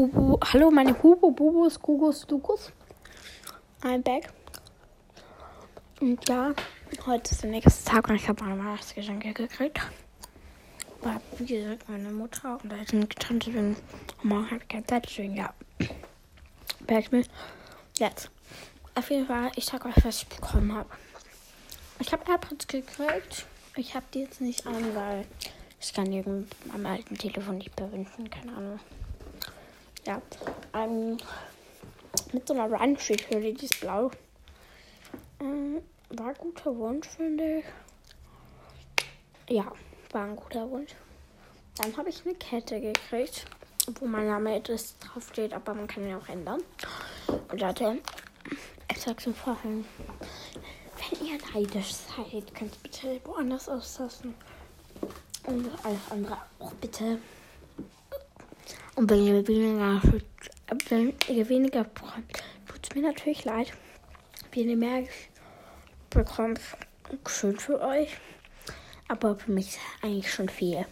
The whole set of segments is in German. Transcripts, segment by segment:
Bubu. Hallo, meine Hubu, Bubus, Gugus, Dugus. I'm back. Und ja, heute ist der nächste Tag und ich habe meine Weihnachtsgeschenke gekriegt. War, wie gesagt, meine Mutter und ist eine Tante wegen. Morgen habe ich keine Zeit, deswegen ja. Back me. Jetzt. Auf jeden Fall, ich sag euch, was ich bekommen habe. Ich habe AirPods gekriegt. Ich habe die jetzt nicht an, weil ich kann die am alten Telefon nicht verwenden. Keine Ahnung. Ja. Ähm, mit so einer Run-Schüssel, die ist blau. Ähm, war ein guter Wunsch, finde ich. Ja, war ein guter Wunsch. Dann habe ich eine Kette gekriegt, wo mein Name etwas draufsteht, aber man kann ihn auch ändern. Und Leute, ich sag's im Vorhinein. Wenn ihr neidisch seid, könnt ihr bitte woanders auslassen. Und alles andere auch bitte. Und wenn ihr weniger, wenn ihr weniger bekommt, tut es mir natürlich leid. Wenn ihr mehr bekommt, schön für euch. Aber für mich eigentlich schon viel.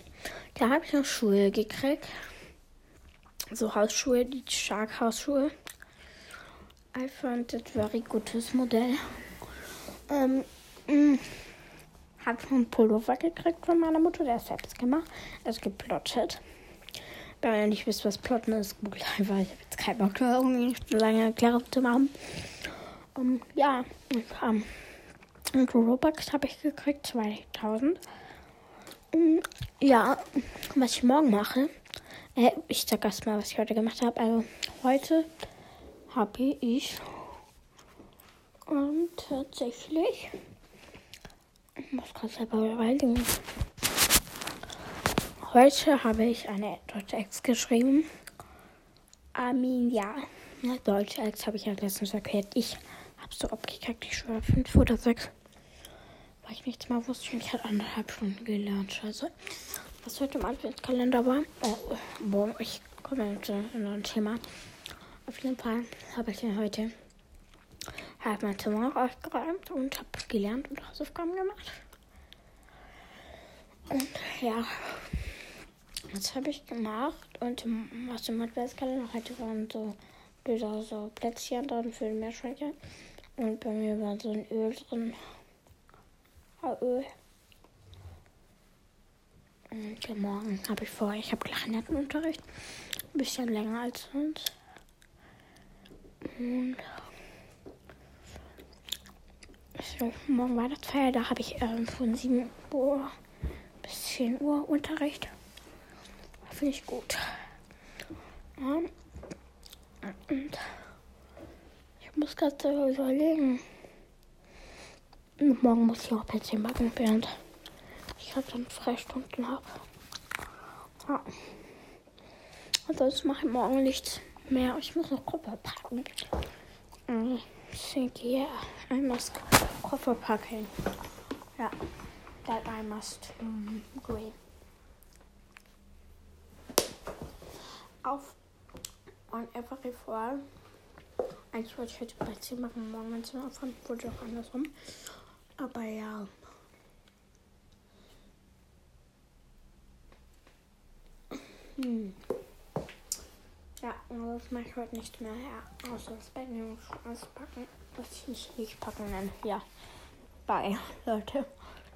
Da habe ich noch Schuhe gekriegt. So Hausschuhe, die Shark Hausschuhe. I found it very gutes Modell. Ähm, mh, hat einen Pullover gekriegt von meiner Mutter, der ist selbst gemacht. Ist geplottet. Wenn ihr nicht wisst, was Plotten ist, google einfach. Ich habe jetzt keine Bock, irgendwie lange Erklärung zu machen. Um, ja, um, und Robux habe ich gekriegt, 2000. Um, ja, was ich morgen mache. Äh, ich sag erst mal, was ich heute gemacht habe. Also, heute habe ich und tatsächlich. Ich muss gerade selber überlegen. Heute habe ich eine deutsche Ex geschrieben. Armin, ja. Deutsche Ex habe ich ja letztens erklärt. Ich habe so abgekackt, ich schwöre, fünf oder sechs. Weil ich nichts mehr wusste und ich hatte anderthalb Stunden gelernt. Scheiße. Was heute im Adventskalender war. Oh, boah, ich komme jetzt in ein Thema. Auf jeden Fall habe ich ja heute habe mein Zimmer aufgeräumt und habe gelernt und Hausaufgaben gemacht. Und ja, das habe ich gemacht. Und was im Adventskalender heute waren so, so, so Plätzchen drin für die Meerschweinchen. Und bei mir war so ein Öl drin. Öl. Und morgen habe ich vor, ich habe Klarinettenunterricht. Ein bisschen länger als sonst. Und morgen Weihnachtsfeier, da habe ich ähm, von 7 Uhr bis 10 Uhr Unterricht. Finde ich gut. Ja. Und ich muss gerade überlegen. Und morgen muss ich auch PC backen, während ich halt dann Freistunden habe. Ja. Ansonsten mache ich morgen nichts mehr. Ich muss noch Koffer packen. Ich denke, ja, I must Koffer packen. Ja, that I must um, agree. Auf on every fall. Eigentlich wollte ich heute Plätzchen hier machen, morgen mein Zimmer aufräumen, wurde auch andersrum. Aber ja. Hm. Ja, das mache ich heute nicht mehr. Ja, außer das Bett auspacken, was ich nicht, nicht packen nenne. Ja. Bye, Leute.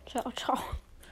Ciao, ciao.